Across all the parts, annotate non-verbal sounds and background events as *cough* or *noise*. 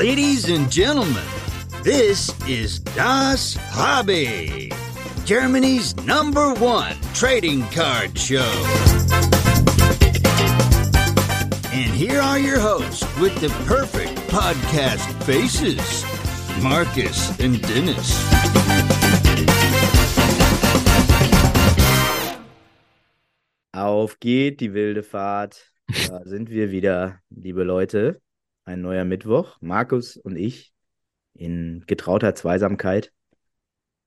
Ladies and gentlemen, this is Das Hobby, Germany's number one trading card show. And here are your hosts with the perfect podcast faces Marcus and Dennis. Auf geht die wilde Fahrt. Da sind wir wieder, liebe Leute. Ein neuer Mittwoch. Markus und ich in getrauter Zweisamkeit.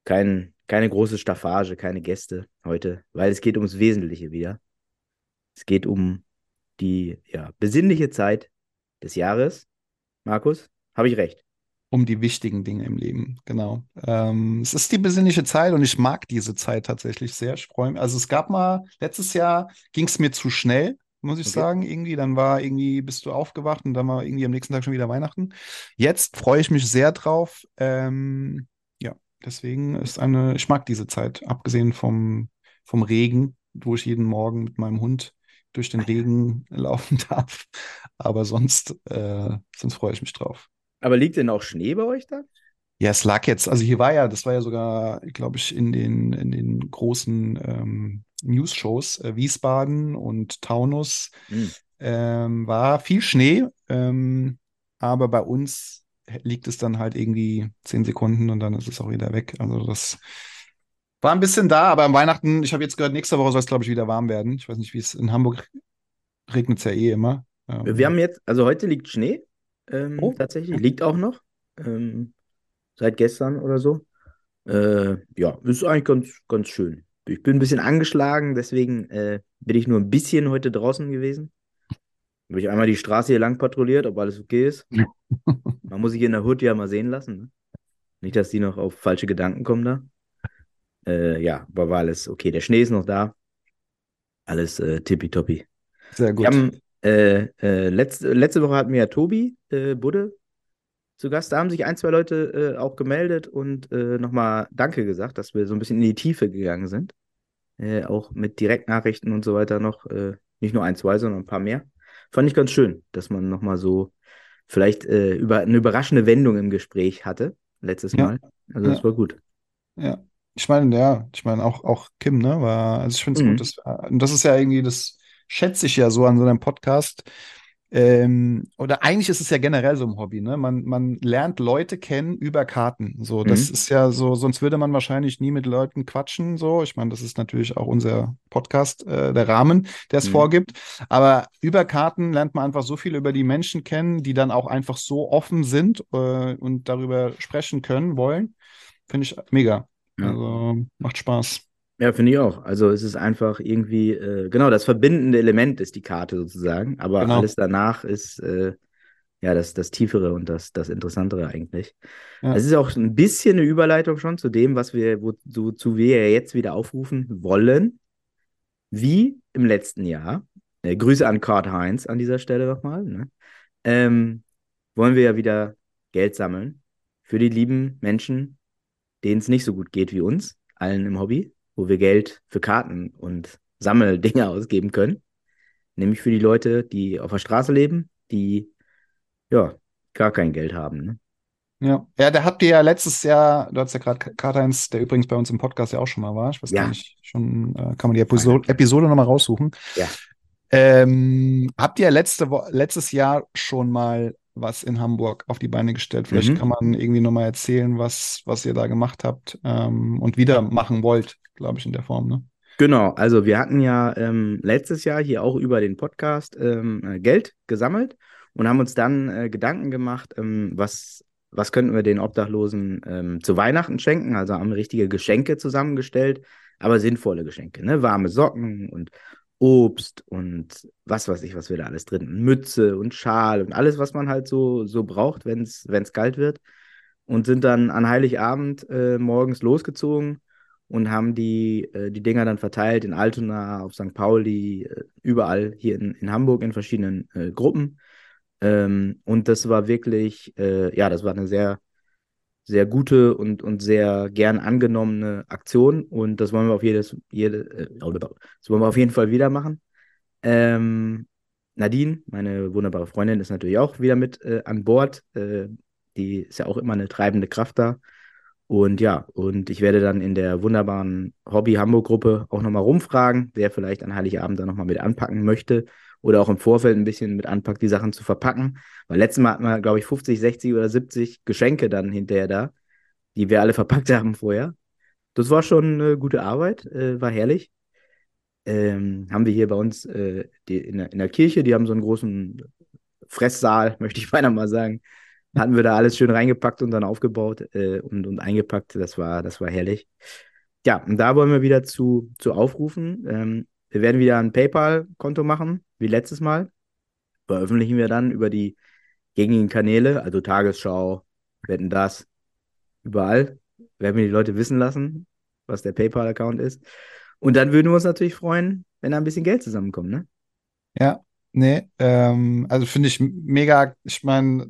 Kein, keine große Staffage, keine Gäste heute, weil es geht ums Wesentliche wieder. Es geht um die ja, besinnliche Zeit des Jahres. Markus, habe ich recht? um die wichtigen Dinge im Leben. Genau. Ähm, es ist die besinnliche Zeit und ich mag diese Zeit tatsächlich sehr. Ich freue mich. Also es gab mal, letztes Jahr ging es mir zu schnell, muss ich okay. sagen, irgendwie. Dann war irgendwie, bist du aufgewacht und dann war irgendwie am nächsten Tag schon wieder Weihnachten. Jetzt freue ich mich sehr drauf. Ähm, ja, deswegen ist eine, ich mag diese Zeit, abgesehen vom, vom Regen, wo ich jeden Morgen mit meinem Hund durch den Regen *laughs* laufen darf. Aber sonst, äh, sonst freue ich mich drauf. Aber liegt denn auch Schnee bei euch da? Ja, es lag jetzt, also hier war ja, das war ja sogar, glaube ich, in den, in den großen ähm, News-Shows, äh, Wiesbaden und Taunus, mhm. ähm, war viel Schnee, ähm, aber bei uns liegt es dann halt irgendwie zehn Sekunden und dann ist es auch wieder weg. Also das war ein bisschen da, aber am Weihnachten, ich habe jetzt gehört, nächste Woche soll es, glaube ich, wieder warm werden. Ich weiß nicht, wie es in Hamburg regnet es ja eh immer. Wir haben jetzt, also heute liegt Schnee. Ähm, oh. Tatsächlich. Liegt auch noch. Ähm, seit gestern oder so. Äh, ja, ist eigentlich ganz, ganz schön. Ich bin ein bisschen angeschlagen, deswegen äh, bin ich nur ein bisschen heute draußen gewesen. Habe ich einmal die Straße hier lang patrouilliert, ob alles okay ist. *laughs* Man muss sich in der Hut ja mal sehen lassen. Ne? Nicht, dass die noch auf falsche Gedanken kommen da. Äh, ja, aber war alles okay. Der Schnee ist noch da. Alles äh, tippitoppi. Sehr gut. Wir haben äh, äh, letzte, letzte Woche hatten wir ja Tobi äh, Budde zu Gast. Da haben sich ein, zwei Leute äh, auch gemeldet und äh, nochmal Danke gesagt, dass wir so ein bisschen in die Tiefe gegangen sind. Äh, auch mit Direktnachrichten und so weiter noch. Äh, nicht nur ein, zwei, sondern ein paar mehr. Fand ich ganz schön, dass man nochmal so vielleicht über eine überraschende Wendung im Gespräch hatte, letztes ja. Mal. Also das ja. war gut. Ja. Ich meine, ja, ich meine auch, auch Kim, ne, war, also ich finde es mhm. gut, dass, und das ist ja irgendwie das, schätze ich ja so an so einem Podcast. Ähm, oder eigentlich ist es ja generell so ein Hobby, ne? Man, man lernt Leute kennen über Karten. So, das mhm. ist ja so, sonst würde man wahrscheinlich nie mit Leuten quatschen. So, ich meine, das ist natürlich auch unser Podcast, äh, der Rahmen, der es mhm. vorgibt. Aber über Karten lernt man einfach so viel über die Menschen kennen, die dann auch einfach so offen sind äh, und darüber sprechen können, wollen. Finde ich mega. Ja. Also macht Spaß. Ja, finde ich auch. Also es ist einfach irgendwie, äh, genau, das verbindende Element ist die Karte sozusagen, aber genau. alles danach ist äh, ja das, das Tiefere und das, das Interessantere eigentlich. Ja. Es ist auch ein bisschen eine Überleitung schon zu dem, was wir, wozu wir jetzt wieder aufrufen wollen. Wie im letzten Jahr, äh, Grüße an Kurt Heinz an dieser Stelle nochmal, ne? ähm, wollen wir ja wieder Geld sammeln für die lieben Menschen, denen es nicht so gut geht wie uns, allen im Hobby wo wir Geld für Karten und Sammeldinge ausgeben können. Nämlich für die Leute, die auf der Straße leben, die ja gar kein Geld haben. Ne? Ja. ja, der hat dir ja letztes Jahr, du hast ja gerade Karl-Heinz, der übrigens bei uns im Podcast ja auch schon mal war, ich weiß ja. gar nicht, schon äh, kann man die Episode, Episode nochmal raussuchen. Ja. Ähm, habt ihr letzte letztes Jahr schon mal was in Hamburg auf die Beine gestellt? Vielleicht mhm. kann man irgendwie nochmal erzählen, was, was ihr da gemacht habt ähm, und wieder machen wollt glaube ich, in der Form, ne? Genau, also wir hatten ja ähm, letztes Jahr hier auch über den Podcast ähm, äh, Geld gesammelt und haben uns dann äh, Gedanken gemacht, ähm, was, was könnten wir den Obdachlosen ähm, zu Weihnachten schenken. Also haben richtige Geschenke zusammengestellt, aber sinnvolle Geschenke, ne? Warme Socken und Obst und was weiß ich, was wir da alles drin. Mütze und Schal und alles, was man halt so, so braucht, wenn es kalt wird. Und sind dann an Heiligabend äh, morgens losgezogen und haben die, äh, die Dinger dann verteilt in Altona, auf St. Pauli, äh, überall hier in, in Hamburg in verschiedenen äh, Gruppen. Ähm, und das war wirklich, äh, ja, das war eine sehr, sehr gute und, und sehr gern angenommene Aktion. Und das wollen wir auf jedes, jede, äh, das wollen wir auf jeden Fall wieder machen. Ähm, Nadine, meine wunderbare Freundin, ist natürlich auch wieder mit äh, an Bord. Die ist ja auch immer eine treibende Kraft da. Und ja, und ich werde dann in der wunderbaren Hobby-Hamburg-Gruppe auch nochmal rumfragen, wer vielleicht an Heiligabend da nochmal mit anpacken möchte oder auch im Vorfeld ein bisschen mit anpackt, die Sachen zu verpacken. Weil letztes Mal hatten wir, glaube ich, 50, 60 oder 70 Geschenke dann hinterher da, die wir alle *laughs* verpackt haben vorher. Das war schon eine gute Arbeit, äh, war herrlich. Ähm, haben wir hier bei uns äh, die, in, der, in der Kirche, die haben so einen großen Fresssaal, *laughs* möchte ich beinahe mal sagen hatten wir da alles schön reingepackt und dann aufgebaut äh, und, und eingepackt. Das war, das war herrlich. Ja, und da wollen wir wieder zu, zu aufrufen. Ähm, wir werden wieder ein PayPal-Konto machen, wie letztes Mal. Veröffentlichen wir dann über die gängigen Kanäle, also Tagesschau, Wetten das, überall. Werden wir die Leute wissen lassen, was der PayPal-Account ist. Und dann würden wir uns natürlich freuen, wenn da ein bisschen Geld zusammenkommt, ne? Ja, nee, ähm, also finde ich mega, ich meine,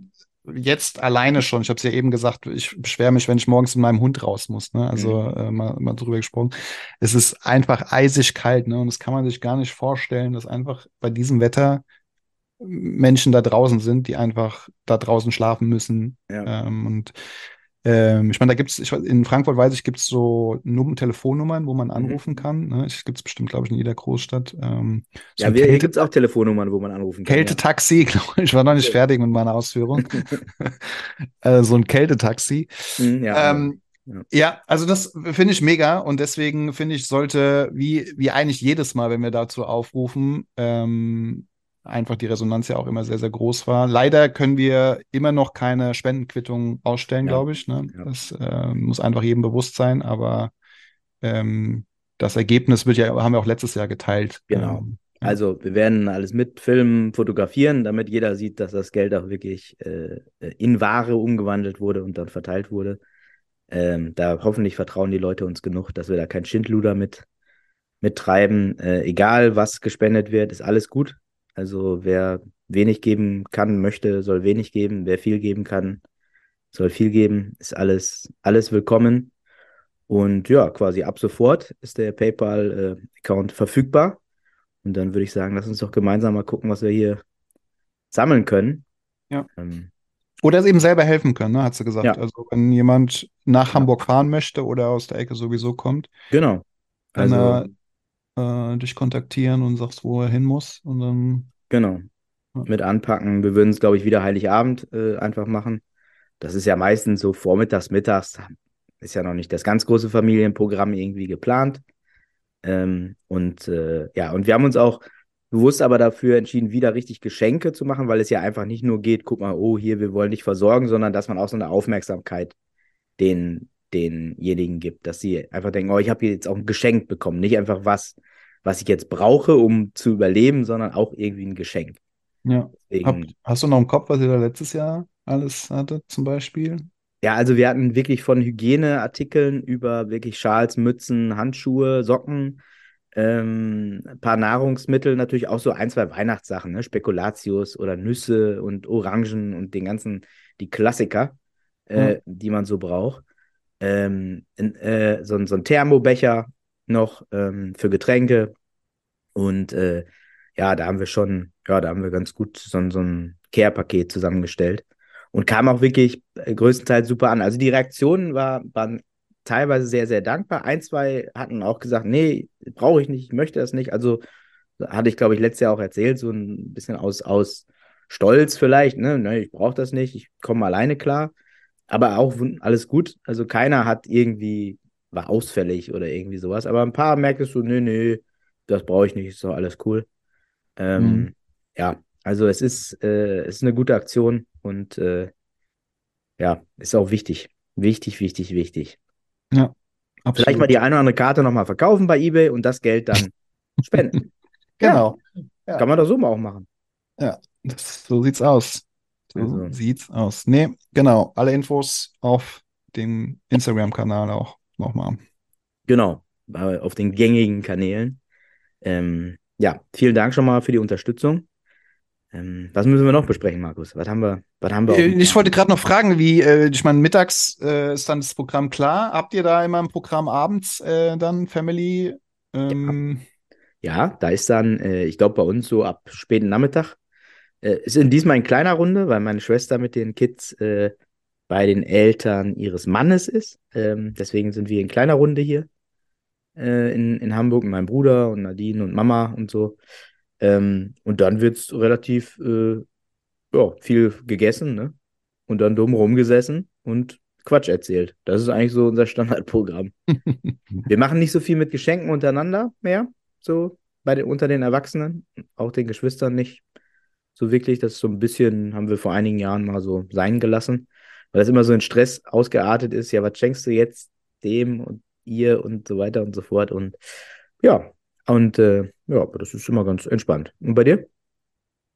jetzt alleine schon, ich habe es ja eben gesagt, ich beschwere mich, wenn ich morgens mit meinem Hund raus muss, ne? Also mhm. äh, mal, mal drüber gesprochen. Es ist einfach eisig kalt, ne? Und das kann man sich gar nicht vorstellen, dass einfach bei diesem Wetter Menschen da draußen sind, die einfach da draußen schlafen müssen. Ja. Ähm, und ähm, ich meine, da gibt es, in Frankfurt weiß ich, gibt es so Num Telefonnummern, wo man mhm. anrufen kann. Ne? Das gibt es bestimmt, glaube ich, in jeder Großstadt. Ähm, so ja, wir, hier gibt es auch Telefonnummern, wo man anrufen kann. Kältetaxi, *laughs* ja. glaube ich. Ich war noch nicht fertig mit meiner Ausführung. *laughs* *laughs* äh, so ein Kältetaxi. Mhm, ja, ähm, ja. ja, also das finde ich mega und deswegen finde ich, sollte, wie, wie eigentlich jedes Mal, wenn wir dazu aufrufen, ähm, einfach die Resonanz ja auch immer sehr, sehr groß war. Leider können wir immer noch keine Spendenquittung ausstellen, ja. glaube ich. Ne? Ja. Das äh, muss einfach jedem bewusst sein, aber ähm, das Ergebnis wird ja, haben wir auch letztes Jahr geteilt. Genau. Ähm, also wir werden alles mitfilmen, fotografieren, damit jeder sieht, dass das Geld auch wirklich äh, in Ware umgewandelt wurde und dann verteilt wurde. Ähm, da hoffentlich vertrauen die Leute uns genug, dass wir da kein Schindluder mit mittreiben. Äh, egal, was gespendet wird, ist alles gut. Also wer wenig geben kann, möchte, soll wenig geben. Wer viel geben kann, soll viel geben. Ist alles, alles willkommen. Und ja, quasi ab sofort ist der PayPal-Account äh, verfügbar. Und dann würde ich sagen, lass uns doch gemeinsam mal gucken, was wir hier sammeln können. Ja. Ähm, oder es eben selber helfen können, ne, hat sie gesagt. Ja. Also wenn jemand nach Hamburg fahren möchte oder aus der Ecke sowieso kommt. Genau. Also, äh, dich kontaktieren und sagst, wo er hin muss. Und dann. Genau. Ja. Mit anpacken. Wir würden es, glaube ich, wieder Heiligabend äh, einfach machen. Das ist ja meistens so vormittags, mittags. Ist ja noch nicht das ganz große Familienprogramm irgendwie geplant. Ähm, und äh, ja, und wir haben uns auch bewusst aber dafür entschieden, wieder richtig Geschenke zu machen, weil es ja einfach nicht nur geht, guck mal, oh, hier, wir wollen dich versorgen, sondern dass man auch so eine Aufmerksamkeit den, denjenigen gibt, dass sie einfach denken, oh, ich habe jetzt auch ein Geschenk bekommen, nicht einfach was, was ich jetzt brauche, um zu überleben, sondern auch irgendwie ein Geschenk. Ja. Hab, hast du noch im Kopf, was ihr da letztes Jahr alles hattet, zum Beispiel? Ja, also wir hatten wirklich von Hygieneartikeln über wirklich Schals, Mützen, Handschuhe, Socken, ähm, ein paar Nahrungsmittel, natürlich auch so ein, zwei Weihnachtssachen, ne? Spekulatius oder Nüsse und Orangen und den ganzen, die Klassiker, äh, ja. die man so braucht ähm, in, äh, so, so ein Thermobecher noch ähm, für Getränke. Und äh, ja, da haben wir schon, ja, da haben wir ganz gut so, so ein Care-Paket zusammengestellt. Und kam auch wirklich äh, größtenteils super an. Also die Reaktionen war, waren teilweise sehr, sehr dankbar. Ein, zwei hatten auch gesagt, nee, brauche ich nicht, ich möchte das nicht. Also hatte ich, glaube ich, letztes Jahr auch erzählt, so ein bisschen aus, aus Stolz vielleicht, ne? Nee, ich brauche das nicht, ich komme alleine klar aber auch alles gut. Also keiner hat irgendwie, war ausfällig oder irgendwie sowas. Aber ein paar merkst du, nö, nö, das brauche ich nicht, ist doch alles cool. Ähm, mhm. Ja, also es ist, äh, es ist eine gute Aktion und äh, ja, ist auch wichtig. Wichtig, wichtig, wichtig. Ja. Absolut. Vielleicht mal die eine oder andere Karte nochmal verkaufen bei eBay und das Geld dann spenden. *laughs* genau. Ja. Kann man doch so mal auch machen. Ja, das, so sieht's aus. So also. sieht's aus. Nee, genau. Alle Infos auf dem Instagram-Kanal auch nochmal. Genau, auf den gängigen Kanälen. Ähm, ja, vielen Dank schon mal für die Unterstützung. Ähm, was müssen wir noch besprechen, Markus? Was haben wir? Was haben wir äh, ich wollte gerade noch fragen, wie, äh, ich meine, mittags äh, ist dann das Programm klar. Habt ihr da immer ein Programm abends äh, dann Family? Ähm... Ja. ja. da ist dann, äh, ich glaube, bei uns so ab späten Nachmittag Äh, ist in diesmal in kleiner Runde, weil meine Schwester mit den Kids äh, bei den Eltern ihres Mannes ist. Ähm, deswegen sind wir in kleiner Runde hier äh, in, in Hamburg mit meinem Bruder und Nadine und Mama und so. Ähm, und dann wird es relativ äh, ja, viel gegessen, ne? Und dann dumm rumgesessen und Quatsch erzählt. Das ist eigentlich so unser Standardprogramm. *laughs* wir machen nicht so viel mit Geschenken untereinander mehr, so bei den, unter den Erwachsenen, auch den Geschwistern nicht so wirklich. Das ist so ein bisschen, haben wir vor einigen Jahren mal so sein gelassen, weil das immer so in Stress ausgeartet ist. Ja, was schenkst du jetzt dem und ihr und so weiter und so fort. Und ja, und äh, ja, das ist immer ganz entspannt. Und bei dir?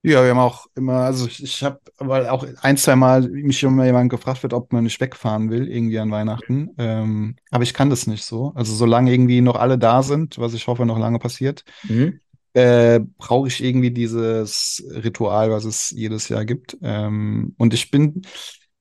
Ja, wir haben auch immer, also ich, ich habe, weil auch ein, zwei Mal mich immer jemand gefragt wird, ob man nicht wegfahren will, irgendwie an Weihnachten. Ähm, aber ich kann das nicht so. Also solange irgendwie noch alle da sind, was ich hoffe noch lange passiert, mhm. Äh, brauche ich irgendwie dieses Ritual, was es jedes Jahr gibt. Ähm, und ich bin,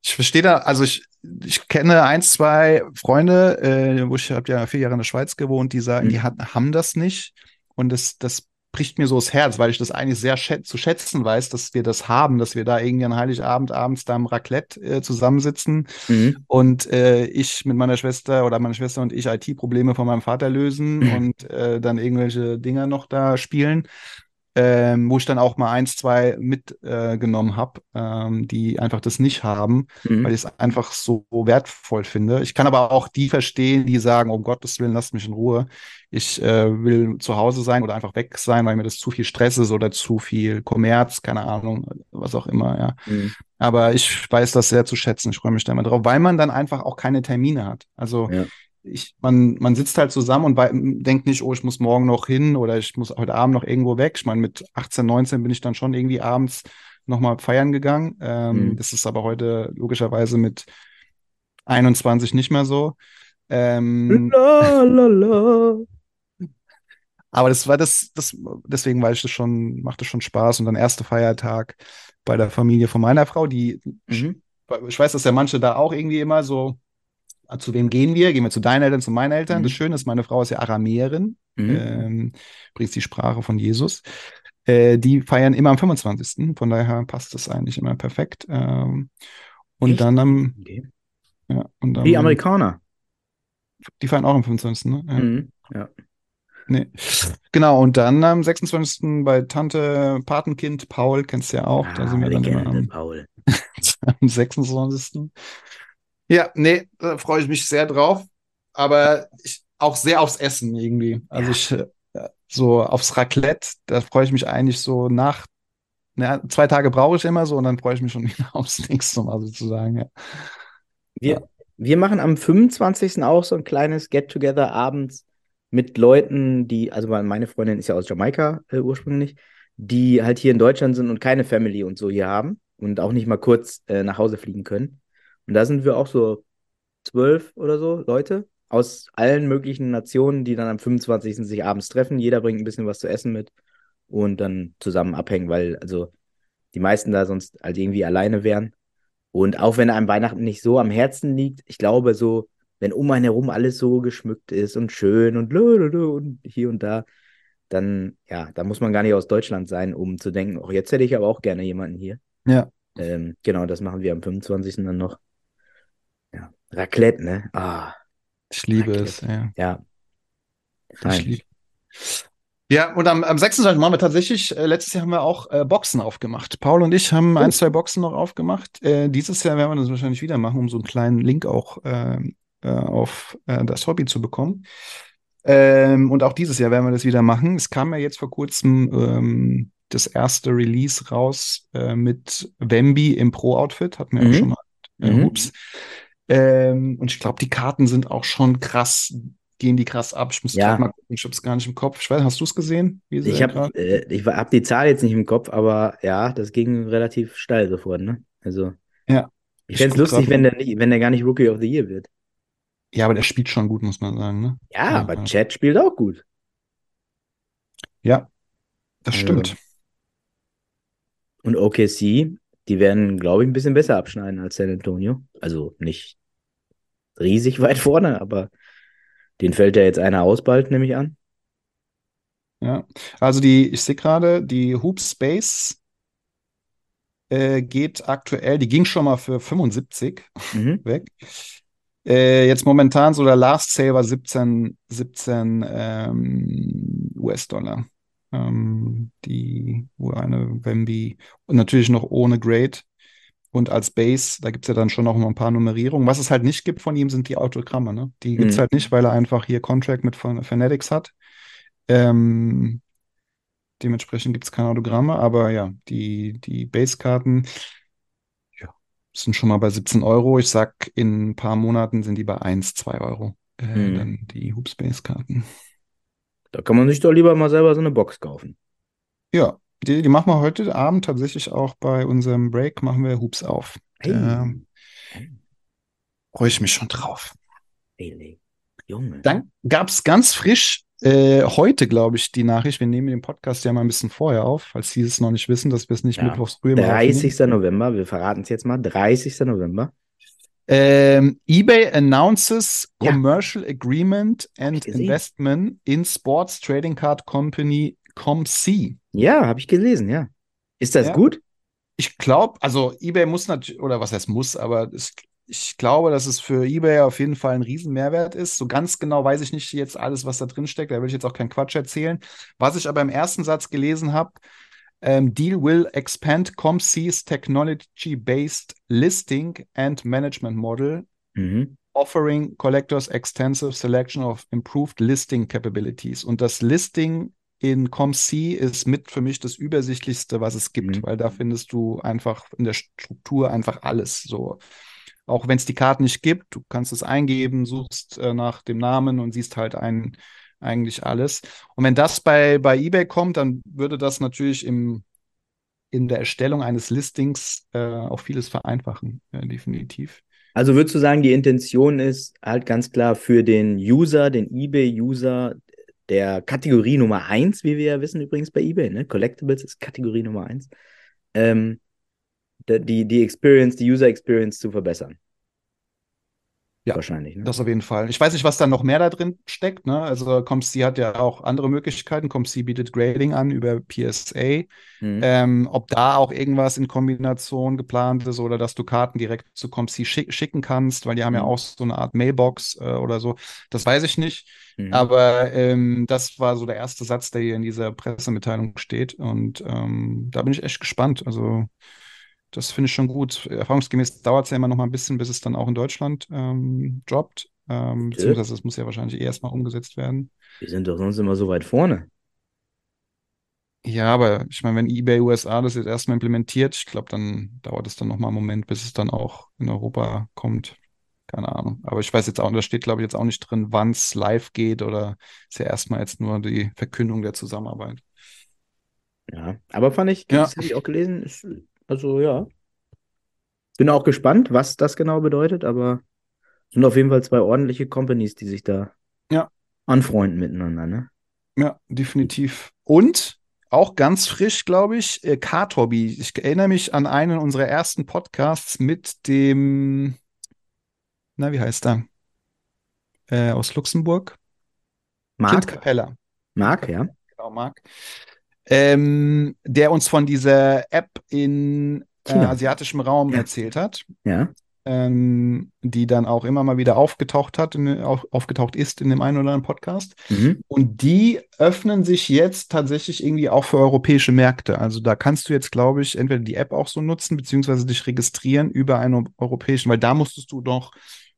ich verstehe da, also ich, ich kenne ein, zwei Freunde, äh, wo ich habe ja vier Jahre in der Schweiz gewohnt, die sagen, mhm. die hat, haben das nicht. Und das, das bricht mir so das Herz, weil ich das eigentlich sehr schät zu schätzen weiß, dass wir das haben, dass wir da irgendwie an Heiligabend abends da im Raclette äh, zusammensitzen mhm. und äh, ich mit meiner Schwester oder meine Schwester und ich IT-Probleme von meinem Vater lösen mhm. und äh, dann irgendwelche Dinger noch da spielen ähm, wo ich dann auch mal eins, zwei mitgenommen äh, habe, ähm, die einfach das nicht haben, mhm. weil ich es einfach so wertvoll finde. Ich kann aber auch die verstehen, die sagen, um Gottes Willen, lasst mich in Ruhe. Ich äh, will zu Hause sein oder einfach weg sein, weil mir das zu viel Stress ist oder zu viel Kommerz, keine Ahnung, was auch immer, ja. Mhm. Aber ich weiß das sehr zu schätzen. Ich freue mich da immer drauf, weil man dann einfach auch keine Termine hat. Also ja ich, man, man sitzt halt zusammen und denkt nicht, oh, ich muss morgen noch hin oder ich muss heute Abend noch irgendwo weg. Ich meine, mit 18, 19 bin ich dann schon irgendwie abends nochmal feiern gegangen. Ähm, mhm. Das ist aber heute logischerweise mit 21 nicht mehr so. Ähm, la, la, la. Aber das war das, das, deswegen war ich das schon, machte schon Spaß. Und dann erster Feiertag bei der Familie von meiner Frau, die, mhm. ich weiß, dass ja manche da auch irgendwie immer so zu wem gehen wir? Gehen wir zu deinen Eltern, zu meinen Eltern? Mhm. Das Schöne ist, meine Frau ist ja Aramäerin, mhm. ähm, spricht die Sprache von Jesus. Äh, die feiern immer am 25. Von daher passt das eigentlich immer perfekt. Ähm, und Echt? dann am. Okay. Ja, und dann, die Amerikaner. Die feiern auch am 25. Ne? Ja. Mhm. ja. Nee. Genau, und dann am 26. bei Tante Patenkind Paul, kennst du ja auch. Ah, da sind wir dann immer am, Paul. *laughs* am 26. Ja, nee, da freue ich mich sehr drauf. Aber ich, auch sehr aufs Essen irgendwie. Also ich äh, so aufs Raclette, da freue ich mich eigentlich so nach. Na, zwei Tage brauche ich immer so und dann freue ich mich schon *laughs* wieder aufs nächste Mal sozusagen. Ja. Wir, ja. wir machen am 25. auch so ein kleines Get-Together abends mit Leuten, die, also meine Freundin ist ja aus Jamaika äh, ursprünglich, die halt hier in Deutschland sind und keine Family und so hier haben und auch nicht mal kurz äh, nach Hause fliegen können. Und da sind wir auch so zwölf oder so Leute aus allen möglichen Nationen, die dann am 25. sich abends treffen. Jeder bringt ein bisschen was zu essen mit und dann zusammen abhängen, weil also die meisten da sonst halt irgendwie alleine wären. Und auch wenn einem Weihnachten nicht so am Herzen liegt, ich glaube so, wenn um einen herum alles so geschmückt ist und schön und, und hier und da, dann, ja, da muss man gar nicht aus Deutschland sein, um zu denken, oh, jetzt hätte ich aber auch gerne jemanden hier. Ja. Ähm, genau, das machen wir am 25. dann noch. Ja. Raclette, ne? Ah. Ich liebe Raclette. es, ja. Ja. Ich liebe. Ja, und am, am 26. machen wir tatsächlich, äh, letztes Jahr haben wir auch äh, Boxen aufgemacht. Paul und ich haben oh. ein, zwei Boxen noch aufgemacht. Äh, dieses Jahr werden wir das wahrscheinlich wieder machen, um so einen kleinen Link auch ähm, äh, auf äh, das Hobby zu bekommen. Ähm, und auch dieses Jahr werden wir das wieder machen. Es kam ja jetzt vor kurzem ähm, das erste Release raus äh, mit Wemby im Pro-Outfit, hatten wir mhm. auch schon mal. Mhm. Ups. Ähm, und ich glaube, die Karten sind auch schon krass, gehen die krass ab. Ich muss ja. mal gucken, ich habe es gar nicht im Kopf. Ich weiß, hast du es gesehen? ich habe äh, hab die Zahl jetzt nicht im Kopf, aber ja, das ging relativ steil sofort, ne? Also. Ja. Ich fände es lustig, wenn der, nicht, wenn der gar nicht Rookie of the Year wird. Ja, aber der spielt schon gut, muss man sagen, ne? Ja, ja aber ja. Chad spielt auch gut. Ja, das also. stimmt. Und OKC die werden, glaube ich, ein bisschen besser abschneiden als San Antonio. Also nicht riesig *laughs* weit vorne, aber den fällt ja jetzt einer aus bald, nehme ich an. Ja, also die, ich sehe gerade, die Hoop Space äh, geht aktuell, die ging schon mal für 75 Mhm. *laughs* weg. Äh, jetzt momentan so der Last Sale war 17, 17 ähm, US-Dollar. Ähm, die, wo eine Wemby und natürlich noch ohne Grade und als Base, da gibt es ja dann schon noch mal ein paar Nummerierungen. Was es halt nicht gibt von ihm, sind die Autogramme. Ne? Die gibt es Mhm. halt nicht, weil er einfach hier Contract mit Fan- Fanatics hat. Ähm, dementsprechend gibt es keine Autogramme, aber ja, die, die Base-Karten ja, sind schon mal bei 17 Euro. Ich sag, in ein paar Monaten sind die bei 1, 2 Euro. Äh, Mhm. Dann die Hoops Base-Karten. Da kann man sich doch lieber mal selber so eine Box kaufen. Ja, die, die machen wir heute Abend tatsächlich auch bei unserem Break, machen wir Hoops auf. Hey. Ähm, Freue ich mich schon drauf. Ey, Junge. Dann gab es ganz frisch äh, heute, glaube ich, die Nachricht. Wir nehmen den Podcast ja mal ein bisschen vorher auf, falls Sie es noch nicht wissen, dass wir es nicht Ja. mittwochs früh immer 30. November, wir verraten es jetzt mal. 30. November. Ähm, eBay announces Ja. commercial agreement and investment in sports trading card company ComC. Ja, habe ich gelesen, ja. Ist das Ja. gut? Ich glaube, also eBay muss natürlich, oder was heißt muss, aber es, ich glaube, dass es für eBay auf jeden Fall ein Riesenmehrwert ist. So ganz genau weiß ich nicht jetzt alles, was da drin steckt. Da will ich jetzt auch keinen Quatsch erzählen. Was ich aber im ersten Satz gelesen habe, ähm, Deal will expand ComC's technology-based listing and management model Mhm. offering collectors extensive selection of improved listing capabilities. Und das Listing in ComC ist mit für mich das übersichtlichste, was es gibt, Mhm. weil da findest du einfach in der Struktur einfach alles. So, auch wenn es die Karten nicht gibt, du kannst es eingeben, suchst äh, nach dem Namen und siehst halt ein, eigentlich alles. Und wenn das bei, bei eBay kommt, dann würde das natürlich im, in der Erstellung eines Listings äh, auch vieles vereinfachen, äh, definitiv. Also würdest du sagen, die Intention ist halt ganz klar für den User, den eBay-User der Kategorie Nummer 1, wie wir ja wissen übrigens bei eBay, ne? Collectibles ist Kategorie Nummer 1, ähm, die, die Experience, die User Experience zu verbessern. Ja, Wahrscheinlich, ne? Das auf jeden Fall. Ich weiß nicht, was da noch mehr da drin steckt. Ne? Also ComC hat ja auch andere Möglichkeiten. ComC bietet Grading an über PSA. Mhm. Ähm, ob da auch irgendwas in Kombination geplant ist oder dass du Karten direkt zu ComC schick schicken kannst, weil die haben ja Mhm. auch so eine Art Mailbox äh, oder so. Das weiß ich nicht. Mhm. Aber ähm, das war so der erste Satz, der hier in dieser Pressemitteilung steht. Und ähm, da bin ich echt gespannt. Also das finde ich schon gut. Erfahrungsgemäß dauert es ja immer noch mal ein bisschen, bis es dann auch in Deutschland ähm, droppt. Ähm, Bitte? beziehungsweise es muss ja wahrscheinlich eh erstmal umgesetzt werden. Wir sind doch sonst immer so weit vorne. Ja, aber ich meine, wenn eBay USA das jetzt erstmal implementiert, ich glaube, dann dauert es dann noch mal einen Moment, bis es dann auch in Europa kommt. Keine Ahnung. Aber ich weiß jetzt auch, da steht, glaube ich, jetzt auch nicht drin, wann es live geht oder ist ja erstmal jetzt nur die Verkündung der Zusammenarbeit. Ja, aber fand ich, Ja. das habe ich auch gelesen, ist, also ja. Bin auch gespannt, was das genau bedeutet, aber sind auf jeden Fall zwei ordentliche Companies, die sich da Ja. anfreunden miteinander, ne? Ja, definitiv. Und auch ganz frisch, glaube ich, äh. Ich erinnere mich an einen unserer ersten Podcasts mit dem, na, wie heißt er? Äh, aus Luxemburg. Kind Marc, Capella. Marc, ja. Genau, Marc. Ähm, der uns von dieser App in äh, asiatischem Raum Ja. erzählt hat. Ja. ähm, die dann auch immer mal wieder aufgetaucht hat, in, auf, aufgetaucht ist in dem einen oder anderen Podcast. Mhm. Und die öffnen sich jetzt tatsächlich irgendwie auch für europäische Märkte. Also da kannst du jetzt, glaube ich, entweder die App auch so nutzen, beziehungsweise dich registrieren über einen europäischen, weil da musstest du doch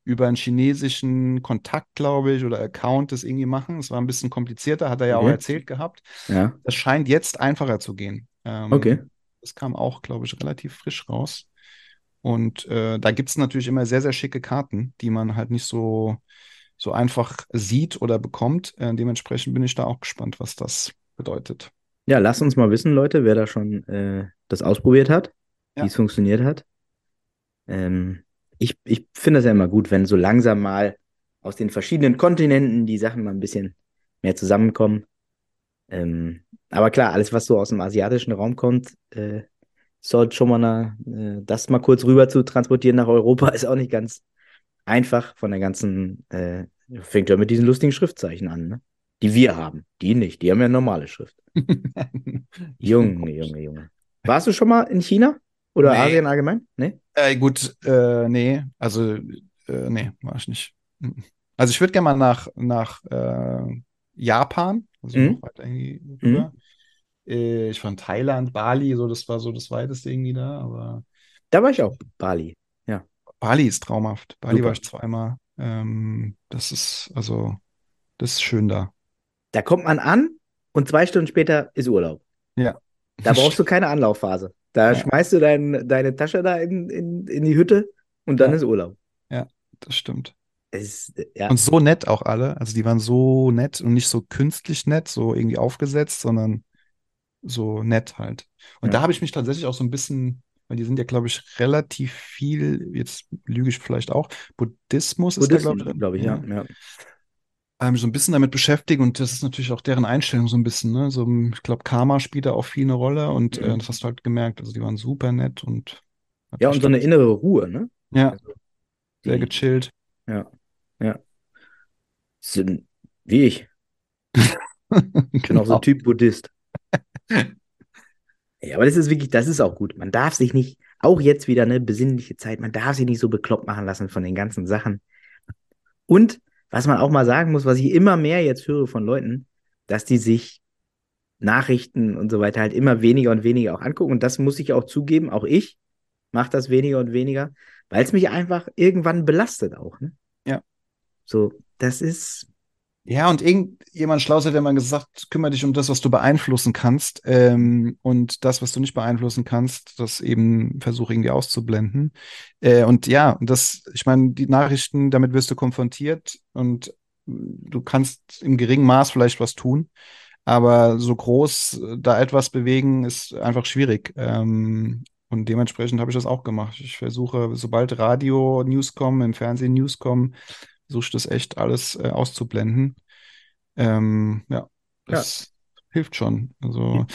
über einen chinesischen Kontakt, glaube ich, oder Account das irgendwie machen. Es war ein bisschen komplizierter, hat er ja auch Mhm. erzählt gehabt. Ja. Das scheint jetzt einfacher zu gehen. Ähm, Okay. Das kam auch, glaube ich, relativ frisch raus. Und äh, da gibt es natürlich immer sehr, sehr schicke Karten, die man halt nicht so, so einfach sieht oder bekommt. Äh, dementsprechend bin ich da auch gespannt, was das bedeutet. Ja, lasst uns mal wissen, Leute, wer da schon äh, das ausprobiert hat, Ja. wie es funktioniert hat. Ähm, ich ich finde das ja immer gut, wenn so langsam mal aus den verschiedenen Kontinenten die Sachen mal ein bisschen mehr zusammenkommen. Ähm, aber klar, alles, was so aus dem asiatischen Raum kommt, äh, sollte schon mal eine, äh, das mal kurz rüber zu transportieren nach Europa, *laughs* ist auch nicht ganz einfach von der ganzen, äh, fängt ja mit diesen lustigen Schriftzeichen an, ne? Die wir haben. Die nicht, die haben ja normale Schrift. *laughs* Junge, Junge, Junge. Warst du schon mal in China? Oder Nee. Asien allgemein? Nee? Äh, gut, äh, nee, also, äh, nee, war ich nicht. Mhm. Also ich würde gerne mal nach, nach äh, Japan, also Mhm. noch weiter irgendwie rüber. Äh, ich war in Thailand, Bali, so, das war so das weiteste irgendwie da, aber Da war ich auch. Bali. Bali ist traumhaft. Bali Super. war ich zweimal. Ähm, das ist, also, das ist schön da. Da kommt man an und zwei Stunden später ist Urlaub. Ja. Da brauchst du keine Anlaufphase. Da Ja. schmeißt du dein, deine Tasche da in, in, in die Hütte und dann Ja. ist Urlaub. Das stimmt. Es ja. Und so nett auch alle. Also die waren so nett und nicht so künstlich nett, so irgendwie aufgesetzt, sondern so nett halt. Und Ja. da habe ich mich tatsächlich auch so ein bisschen, weil die sind ja, glaube ich, relativ viel, jetzt lüge ich vielleicht auch, Buddhismus ist da, glaube ich, glaube ich, ja. ja. habe mich so ein bisschen damit beschäftigt und das ist natürlich auch deren Einstellung so ein bisschen, ne? So, ich glaube, Karma spielt da auch viel eine Rolle und äh, Mhm. das hast du halt gemerkt. Also die waren super nett und Ja, und so eine innere Ruhe, ne? Ja, Also, sehr die- gechillt. Ja, ja. Sind wie ich. Ich *laughs* bin auch so Genau. ein Typ Buddhist. *laughs* Ja, aber das ist wirklich, das ist auch gut. Man darf sich nicht, auch jetzt wieder eine besinnliche Zeit, man darf sich nicht so bekloppt machen lassen von den ganzen Sachen. Und was man auch mal sagen muss, was ich immer mehr jetzt höre von Leuten, dass die sich Nachrichten und so weiter halt immer weniger und weniger auch angucken. Und das muss ich auch zugeben, auch ich mache das weniger und weniger, weil es mich einfach irgendwann belastet auch. Ne? Ja. So, das ist, Ja, und irgendjemand schlau hat ja mal gesagt, kümmere dich um das, was du beeinflussen kannst. Ähm, und das, was du nicht beeinflussen kannst, das eben versuche irgendwie auszublenden. Äh, und ja, das, ich meine, die Nachrichten, damit wirst du konfrontiert und du kannst im geringen Maß vielleicht was tun. Aber so groß äh, da etwas bewegen, ist einfach schwierig. Ähm, und dementsprechend habe ich das auch gemacht. Ich versuche, sobald Radio News kommen, im Fernsehen News kommen, versuche das echt alles äh, auszublenden. Ähm, ja, das hilft schon. Also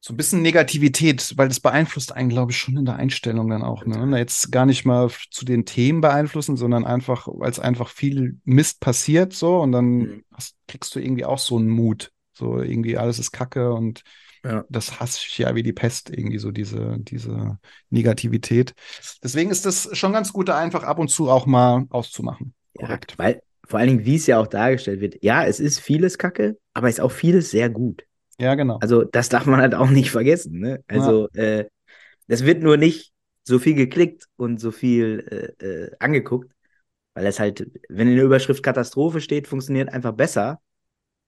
so ein bisschen Negativität, weil das beeinflusst einen, glaube ich, schon in der Einstellung dann auch. Ne? Jetzt gar nicht mal zu den Themen beeinflussen, sondern einfach, weil es einfach viel Mist passiert so und dann Mhm. hast, kriegst du irgendwie auch so einen Mut. So irgendwie alles ist Kacke und Ja. das hasse ich ja wie die Pest, irgendwie so diese, diese Negativität. Deswegen ist das schon ganz gut, da einfach ab und zu auch mal auszumachen. Ja, Korrekt. weil vor allen Dingen, wie es ja auch dargestellt wird, ja, es ist vieles Kacke, aber es ist auch vieles sehr gut. Ja, genau. Also, das darf man halt auch nicht vergessen. Ne? Also, äh, es wird nur nicht so viel geklickt und so viel äh, äh, angeguckt, weil es halt, wenn in der Überschrift Katastrophe steht, funktioniert einfach besser,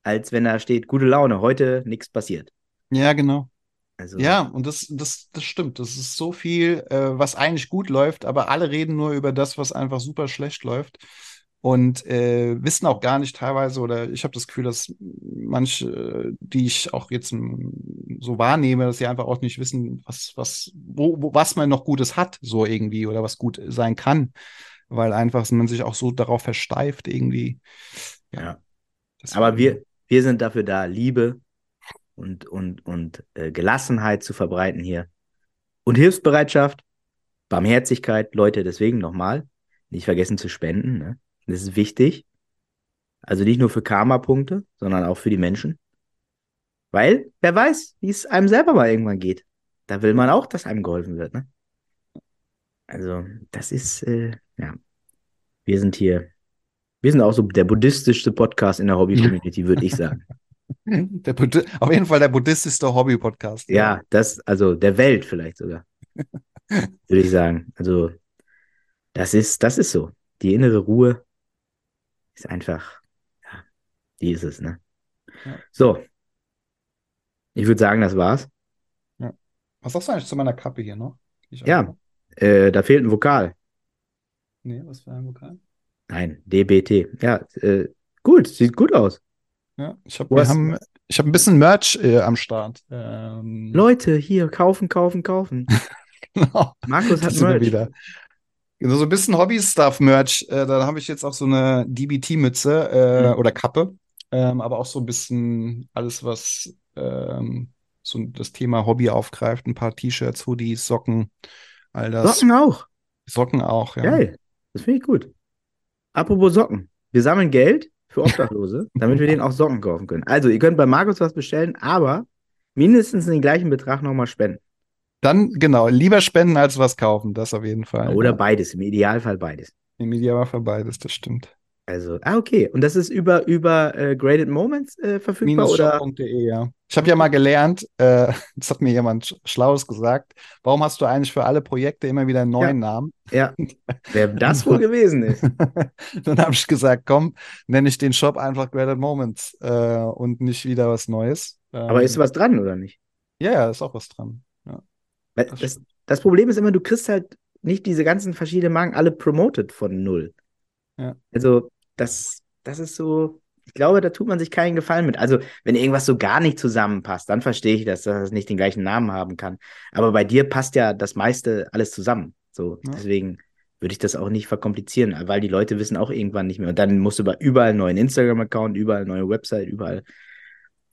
als wenn da steht gute Laune, heute nichts passiert. Ja, genau. Also, Ja, und das, das, das stimmt. Das ist so viel, äh, was eigentlich gut läuft, aber alle reden nur über das, was einfach super schlecht läuft. Und äh, wissen auch gar nicht teilweise, oder ich habe das Gefühl, dass manche, die ich auch jetzt so wahrnehme, dass sie einfach auch nicht wissen, was, was, wo, wo, was man noch Gutes hat, so irgendwie, oder was gut sein kann. Weil einfach man sich auch so darauf versteift, irgendwie. Ja. Deswegen- Aber wir, wir sind dafür da, Liebe und, und, und äh, Gelassenheit zu verbreiten hier. Und Hilfsbereitschaft, Barmherzigkeit, Leute, deswegen nochmal, nicht vergessen zu spenden. Ne? Das ist wichtig. Also nicht nur für Karma-Punkte, sondern auch für die Menschen. Weil, wer weiß, wie es einem selber mal irgendwann geht. Da will man auch, dass einem geholfen wird. Ne? Also, das ist, äh, ja. Wir sind hier, wir sind auch so der buddhistischste Podcast in der Hobby-Community, würde ich sagen. *laughs* Der auf jeden Fall der buddhistischste Hobby-Podcast. Ja, das, also der Welt vielleicht sogar. *laughs* Würde ich sagen. Also, das ist, das ist so. Die innere Ruhe ist einfach, ja, die ist es, ne? Ja. So. Ich würde sagen, das war's. Was sagst du eigentlich zu meiner Kappe hier noch? Ja. Äh, da fehlt ein Vokal. Nee, was für ein Vokal? Nein, DBT. Ja, äh, gut, sieht gut aus. Ja, ich habe hab ein bisschen Merch äh, am Start. Ähm, Leute, hier, kaufen, kaufen, kaufen. *laughs* genau. Markus hat Merch. wieder. So ein bisschen Hobby-Stuff-Merch. Äh, da habe ich jetzt auch so eine DBT-Mütze äh, Mhm. oder Kappe, ähm, aber auch so ein bisschen alles, was ähm, so das Thema Hobby aufgreift. Ein paar T-Shirts, Hoodies, Socken, all das. Socken auch. Socken auch, ja. Geil. Das finde ich gut. Apropos Socken. Wir sammeln Geld für Obdachlose, damit wir denen auch Socken kaufen können. Also, ihr könnt bei Markus was bestellen, aber mindestens den gleichen Betrag nochmal spenden. Dann, genau, lieber spenden als was kaufen, das auf jeden Fall. Oder ja. beides, im Idealfall beides. Im Idealfall beides, das stimmt. Also, ah, okay. Und das ist über, über äh, Graded Moments äh, verfügbar, oder? Minusshop.de, ja. Ich habe ja mal gelernt, äh, *laughs* das hat mir jemand Sch- Schlaues gesagt, warum hast du eigentlich für alle Projekte immer wieder einen neuen Namen? Ja. *laughs* Wer das wohl gewesen ist. *laughs* Dann habe ich gesagt, komm, nenne ich den Shop einfach Graded Moments äh, und nicht wieder was Neues. Aber Ähm, ist was dran, oder nicht? Ja, ja, ist auch was dran. Weil Das das, das Problem ist immer, du kriegst halt nicht diese ganzen verschiedenen Marken alle promoted von null. Ja. Also, das, das ist so, ich glaube, da tut man sich keinen Gefallen mit. Also, wenn irgendwas so gar nicht zusammenpasst, dann verstehe ich das, dass es nicht den gleichen Namen haben kann. Aber bei dir passt ja das meiste alles zusammen. So, Ja. deswegen würde ich das auch nicht verkomplizieren, weil die Leute wissen auch irgendwann nicht mehr. Und dann musst du über überall einen neuen Instagram-Account, überall eine neue Website, überall.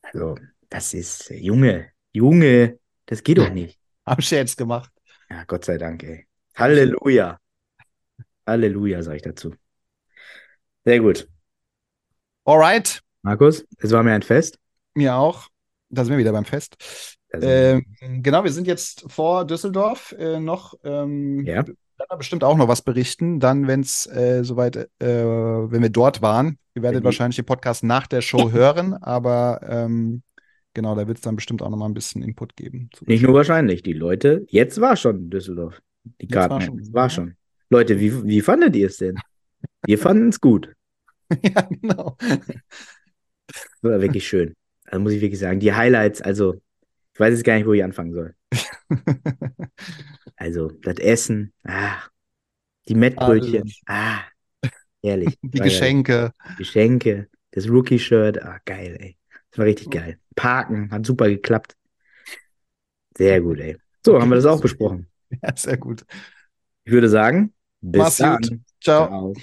Also, das ist, Junge, Junge, das geht doch nicht. *laughs* Hab jetzt gemacht. Ja, Gott sei Dank, ey. Halleluja. Halleluja, sage ich dazu. Sehr gut. Alright, Markus, es war mir ein Fest. mir auch. Da sind wir wieder beim Fest. Ähm, genau, wir sind jetzt vor Düsseldorf äh, noch. Ähm, Ja. werden wir bestimmt auch noch was berichten. Dann, wenn es äh, soweit, äh, wenn wir dort waren. Ihr werdet die- wahrscheinlich den Podcast nach der Show *laughs* hören, aber ähm, genau, da wird es dann bestimmt auch noch mal ein bisschen Input geben. Nicht nur wahrscheinlich, die Leute, jetzt war schon Düsseldorf. Die Karten, war schon. war schon. Leute, wie, wie fandet ihr es denn? Wir fanden es gut. *laughs* ja, genau. Das war wirklich schön. Also muss ich wirklich sagen, die Highlights, also ich weiß jetzt gar nicht, wo ich anfangen soll. *laughs* Also das Essen, ah, die Mettbrötchen, ah, herrlich. *laughs* Die Geschenke. Geschenke, das Rookie-Shirt, ah, geil, ey. Das war richtig geil. Parken, hat super geklappt. Sehr gut, ey. So, haben wir das auch besprochen. Ja, sehr gut. Ich würde sagen, bis Mach's dann. gut. Ciao. Ciao.